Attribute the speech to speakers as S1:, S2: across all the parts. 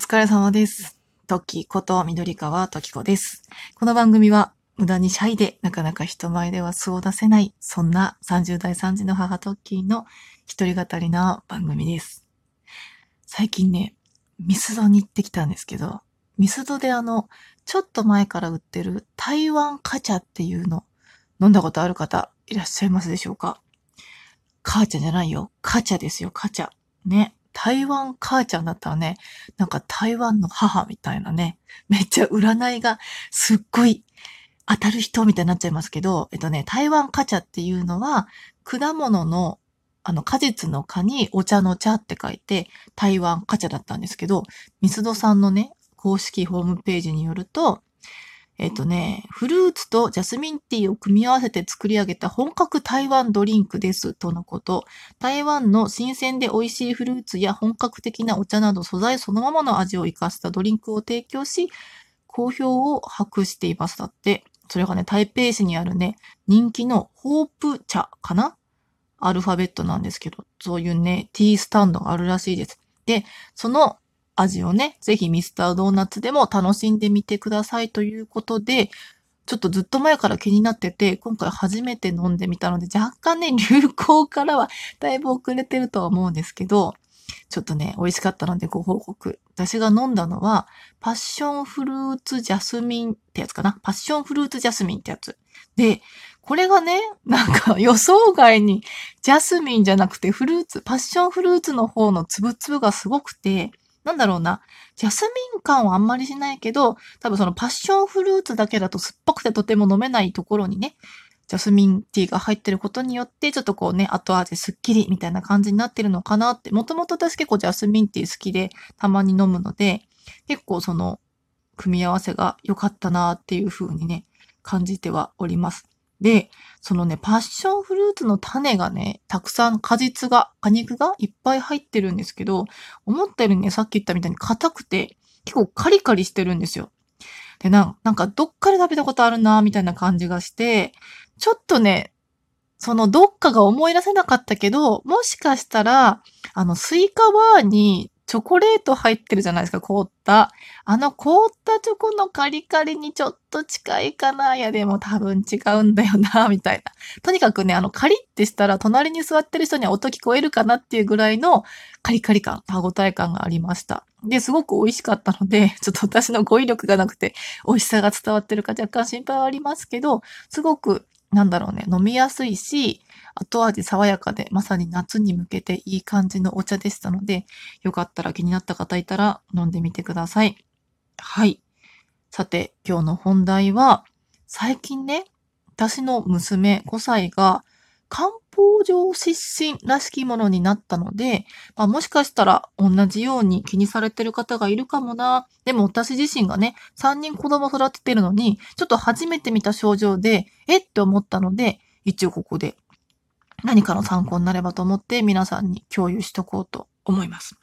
S1: 疲れ様です。トキこと緑川トキコです。この番組は無駄にシャイでなかなか人前では素を出せない、そんな30代3児の母トッキーの一人語りな番組です。最近ね、ミスドに行ってきたんですけど、ミスドであの、ちょっと前から売ってる台湾カチャっていうの飲んだことある方いらっしゃいますでしょうか？カーチャじゃないよ。カチャですよ、カチャ。ね。台湾母ちゃんだったらね、なんか台湾の母みたいなね、めっちゃ占いがすっごい当たる人みたいになっちゃいますけど、えっとね、台湾花茶っていうのは、果物の、あの、果実の果にお茶の茶って書いて、台湾花茶だったんですけど、ミスドさんのね、公式ホームページによると、えっとね、フルーツとジャスミンティーを組み合わせて作り上げた本格台湾ドリンクです、とのこと。台湾の新鮮で美味しいフルーツや本格的なお茶など素材そのままの味を活かしたドリンクを提供し、好評を博しています。だって、それがね、台北市にあるね、人気のホープ茶かな？アルファベットなんですけど、そういうね、ティースタンドがあるらしいです。で、その味をね、ぜひミスタードーナツでも楽しんでみてくださいということで、ちょっとずっと前から気になってて、今回初めて飲んでみたので、若干ね、流行からはだいぶ遅れてるとは思うんですけど、ちょっとね、美味しかったのでご報告。私が飲んだのは、パッションフルーツジャスミンってやつかな？パッションフルーツジャスミンってやつ。で、これがね、なんか予想外にジャスミンじゃなくてフルーツ、パッションフルーツの方のつぶつぶがすごくて、なんだろうな。ジャスミン感はあんまりしないけど、多分そのパッションフルーツだけだと酸っぱくてとても飲めないところにね、ジャスミンティーが入ってることによって、ちょっとこうね、後味すっきりみたいな感じになってるのかなって。もともと私結構ジャスミンティー好きで、たまに飲むので、結構その、組み合わせが良かったなっていう風にね、感じてはおります。で、そのね、パッションフルーツの種がね、たくさん果実が、果肉がいっぱい入ってるんですけど、思ったよりね、さっき言ったみたいに硬くて、結構カリカリしてるんですよ。で、なんなんかどっかで食べたことあるなみたいな感じがして、ちょっとね、そのどっかが思い出せなかったけど、もしかしたら、あの、スイカバーにチョコレート入ってるじゃないですか、凍った。あの凍ったチョコのカリカリにちょっと近いかな。いや、でも多分違うんだよな、みたいな。とにかくね、あの、カリってしたら、隣に座ってる人には音聞こえるかなっていうぐらいのカリカリ感、歯応え感がありました。で、すごく美味しかったので、ちょっと私の語彙力がなくて、美味しさが伝わってるか若干心配はありますけど、すごく、なんだろうね、飲みやすいし、後味爽やかで、まさに夏に向けていい感じのお茶でしたので、よかったら気になった方いたら飲んでみてください。はい。さて、今日の本題は、最近ね、私の娘5歳が漢方上失神らしきものになったので、まあ、もしかしたら同じように気にされてる方がいるかもな。でも私自身がね、3人子供育ててるのに、ちょっと初めて見た症状で、えって思ったので、一応ここで何かの参考になればと思って皆さんに共有しとこうと思います。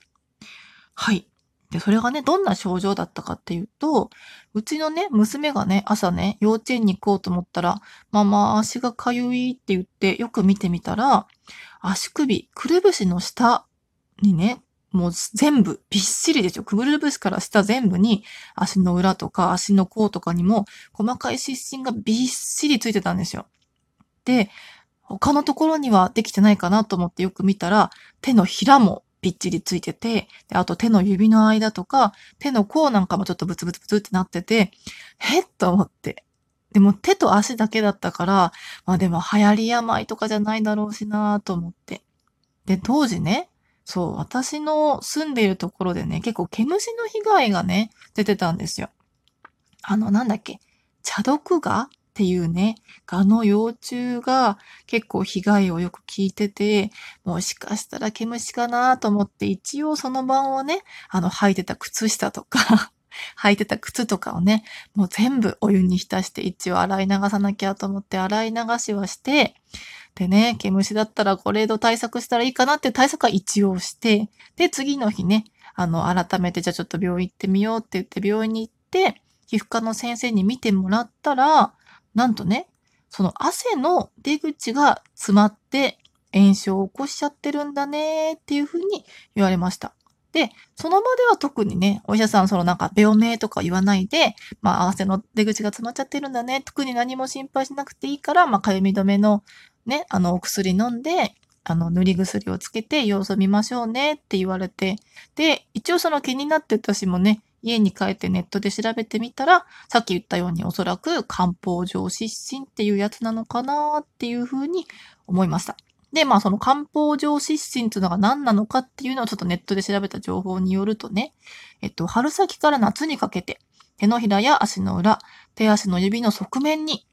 S1: はい。で、それがね、どんな症状だったかっていうと、うちのね、娘がね、朝ね、幼稚園に行こうと思ったら、ママ、足がかゆいって言って、よく見てみたら、足首、くるぶしの下にね、もう全部びっしりですよ。くるぶしから下全部に足の裏とか足の甲とかにも細かい湿疹がびっしりついてたんですよ。で、他のところにはできてないかなと思ってよく見たら、手のひらもびっちりついてて、であと手の指の間とか、手の甲なんかもちょっとブツブツブツってなってて、へっと思って。でも手と足だけだったから、まあでも流行り病とかじゃないだろうしなと思って。で、当時ね、そう、私の住んでいるところでね、結構毛虫の被害がね、出てたんですよ。あの、なんだっけ、茶毒蛾っていうね、蛾の幼虫が結構被害をよく聞いてて、もしかしたら毛虫かなと思って、一応その晩はね、あの、履いてた靴下とか、履いてた靴とかをね、もう全部お湯に浸して一応洗い流さなきゃと思って洗い流しはして、でね、毛虫だったらこれと対策したらいいかなっていう対策は一応して、で、次の日ね、あの、改めてじゃあちょっと病院行ってみようって言って病院に行って、皮膚科の先生に見てもらったら、なんとね、その汗の出口が詰まって炎症を起こしちゃってるんだねっていうふうに言われました。で、その場では特にね、お医者さんそのなんか病名とか言わないで、まあ、汗の出口が詰まっちゃってるんだね。特に何も心配しなくていいから、まあ、かゆみ止めのね、あの、お薬飲んで、あの、塗り薬をつけて様子を見ましょうねって言われて、で、一応その気になって私もね、家に帰ってネットで調べてみたら、さっき言ったようにおそらく漢方上湿疹っていうやつなのかなっていうふうに思いました。で、まあその漢方上湿疹っていうのが何なのかっていうのをちょっとネットで調べた情報によるとね、えっと、春先から夏にかけて、手のひらや足の裏、手足の指の側面に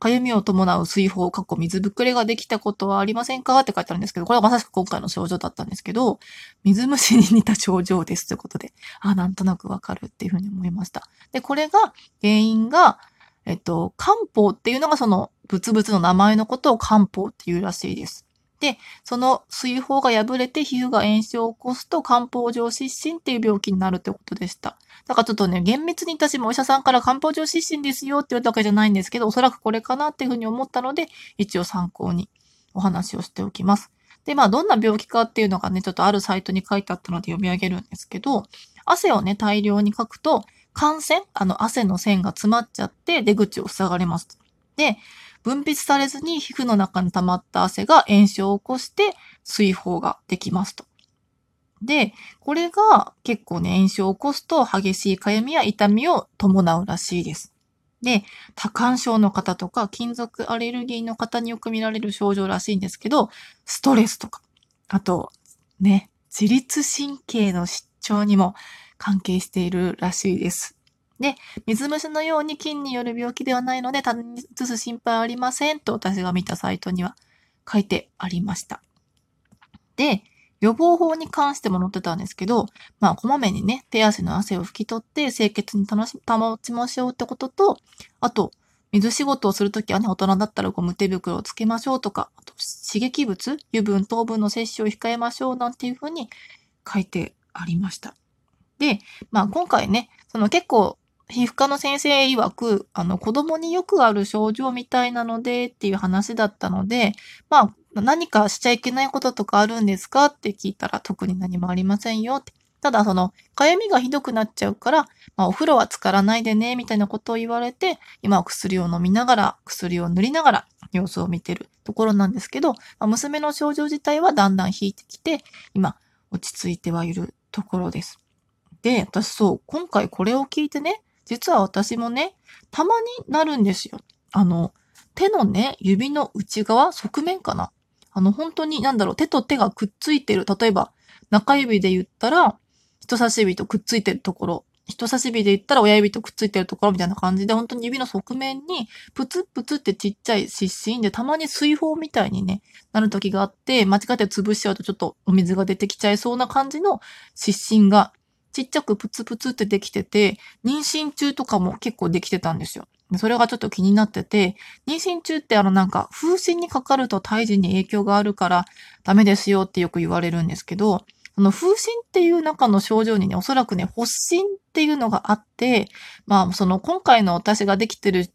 S1: かゆみを伴う水泡、過去水ぶくれができたことはありませんか？って書いてあるんですけど、これはまさしく今回の症状だったんですけど、水虫に似た症状ですということで、あ、なんとなくわかるっていうふうに思いました。で、これが、原因が、えっと、漢方っていうのがその、ブツブツの名前のことを漢方っていうらしいです。で、その水泡が破れて皮膚が炎症を起こすと漢方上湿疹っていう病気になるってことでした。だからちょっとね、厳密に私もお医者さんから漢方上湿疹ですよって言われたわけじゃないんですけど、おそらくこれかなっていうふうに思ったので、一応参考にお話をしておきます。で、まあ、どんな病気かっていうのがね、ちょっとあるサイトに書いてあったので読み上げるんですけど、汗をね、大量にかくと、感染あの、汗の線が詰まっちゃって出口を塞がれます。で、分泌されずに皮膚の中に溜まった汗が炎症を起こして水泡ができますと。で、これが結構ね、炎症を起こすと激しい痒みや痛みを伴うらしいです。で、多汗症の方とか金属アレルギーの方によく見られる症状らしいんですけど、ストレスとか、あと、ね、自律神経の失調にも関係しているらしいです。で、水虫のように菌による病気ではないので、他に移す心配はありませんと私が見たサイトには書いてありました。で、予防法に関しても載ってたんですけど、まあ、こまめにね、手足の汗を拭き取って清潔に楽し、保ちましょうってことと、あと、水仕事をするときはね、大人だったらゴム手袋をつけましょうとか、あと刺激物、油分、糖分の摂取を控えましょうなんていうふうに書いてありました。で、まあ今回ね、その結構皮膚科の先生曰く、あの、子供によくある症状みたいなのでっていう話だったので、まあ、何かしちゃいけないこととかあるんですかって聞いたら特に何もありませんよって。ただ、その、かゆみがひどくなっちゃうから、まあ、お風呂は浸からないでね、みたいなことを言われて、今は薬を飲みながら、薬を塗りながら、様子を見てるところなんですけど、まあ、娘の症状自体はだんだん引いてきて、今、落ち着いてはいるところです。で、私そう、今回これを聞いてね、実は私もね、たまになるんですよ。あの、手のね、指の内側、側面かな。あの、本当に、なんだろう、手と手がくっついてる。例えば、中指で言ったら、人差し指とくっついてるところ。人差し指で言ったら親指とくっついてるところみたいな感じで、本当に指の側面にプツプツってちっちゃい湿疹で、たまに水泡みたいにね、なる時があって、間違って潰しちゃうとちょっとお水が出てきちゃいそうな感じの湿疹がちっちゃくプツプツってできてて、妊娠中とかも結構できてたんですよ。それがちょっと気になってて、妊娠中ってあのなんか風疹にかかると胎児に影響があるからダメですよってよく言われるんですけど、その風疹っていう中の症状にね、おそらくね、発疹っていうのがあって、まあその今回の私ができてる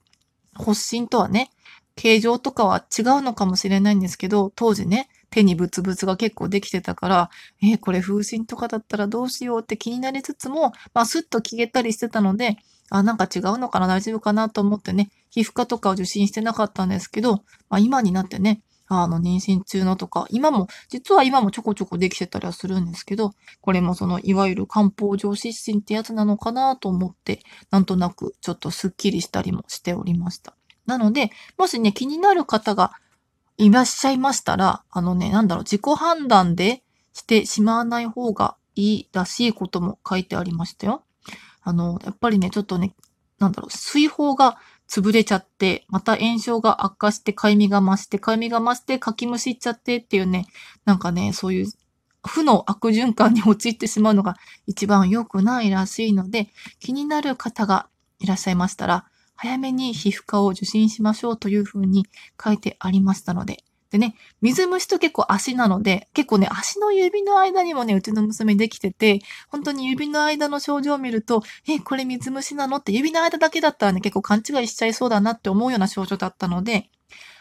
S1: 発疹とはね、形状とかは違うのかもしれないんですけど、当時ね、手にブツブツが結構できてたから、えー、これ風疹とかだったらどうしようって気になりつつも、まあ、スッと消えたりしてたので、あ、なんか違うのかな大丈夫かなと思ってね、皮膚科とかを受診してなかったんですけど、まあ、今になってね、あの、妊娠中のとか、今も、実は今もちょこちょこできてたりはするんですけど、これもその、いわゆる漢方上湿疹ってやつなのかなと思って、なんとなくちょっとスッキリしたりもしておりました。なので、もしね、気になる方がいらっしゃいましたら、あのね、なんだろう、自己判断でしてしまわない方がいいらしいことも書いてありましたよ。あの、やっぱりね、ちょっとね、なんだろう、水泡が潰れちゃって、また炎症が悪化して、かゆみが増して、かゆみが増して、かきむしっちゃってっていうね、なんかね、そういう負の悪循環に陥ってしまうのが一番良くないらしいので、気になる方がいらっしゃいましたら、早めに皮膚科を受診しましょうというふうに書いてありましたので。でね、水虫と結構足なので、結構ね、足の指の間にもね、うちの娘できてて、本当に指の間の症状を見ると、え、これ水虫なのって指の間だけだったらね、結構勘違いしちゃいそうだなって思うような症状だったので、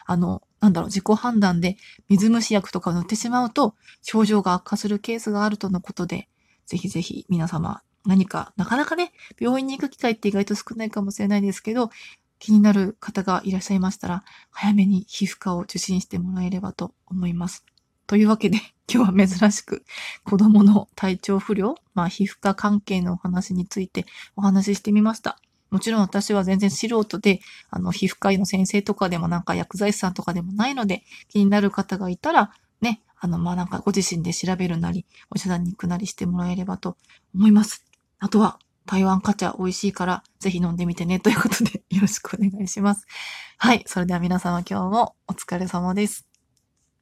S1: あの、なんだろう、自己判断で水虫薬とかを塗ってしまうと、症状が悪化するケースがあるとのことで、ぜひぜひ皆様何か、なかなかね、病院に行く機会って意外と少ないかもしれないですけど、気になる方がいらっしゃいましたら、早めに皮膚科を受診してもらえればと思います。というわけで、今日は珍しく子供の体調不良、まあ皮膚科関係のお話についてお話ししてみました。もちろん私は全然素人で、あの、皮膚科医の先生とかでもなんか薬剤師さんとかでもないので、気になる方がいたら、ね、あの、まあ、なんかご自身で調べるなり、お医者さんに行くなりしてもらえればと思います。あとは、台湾カチャ美味しいから、ぜひ飲んでみてね、ということでよろしくお願いします。はい。それでは皆様今日もお疲れ様です。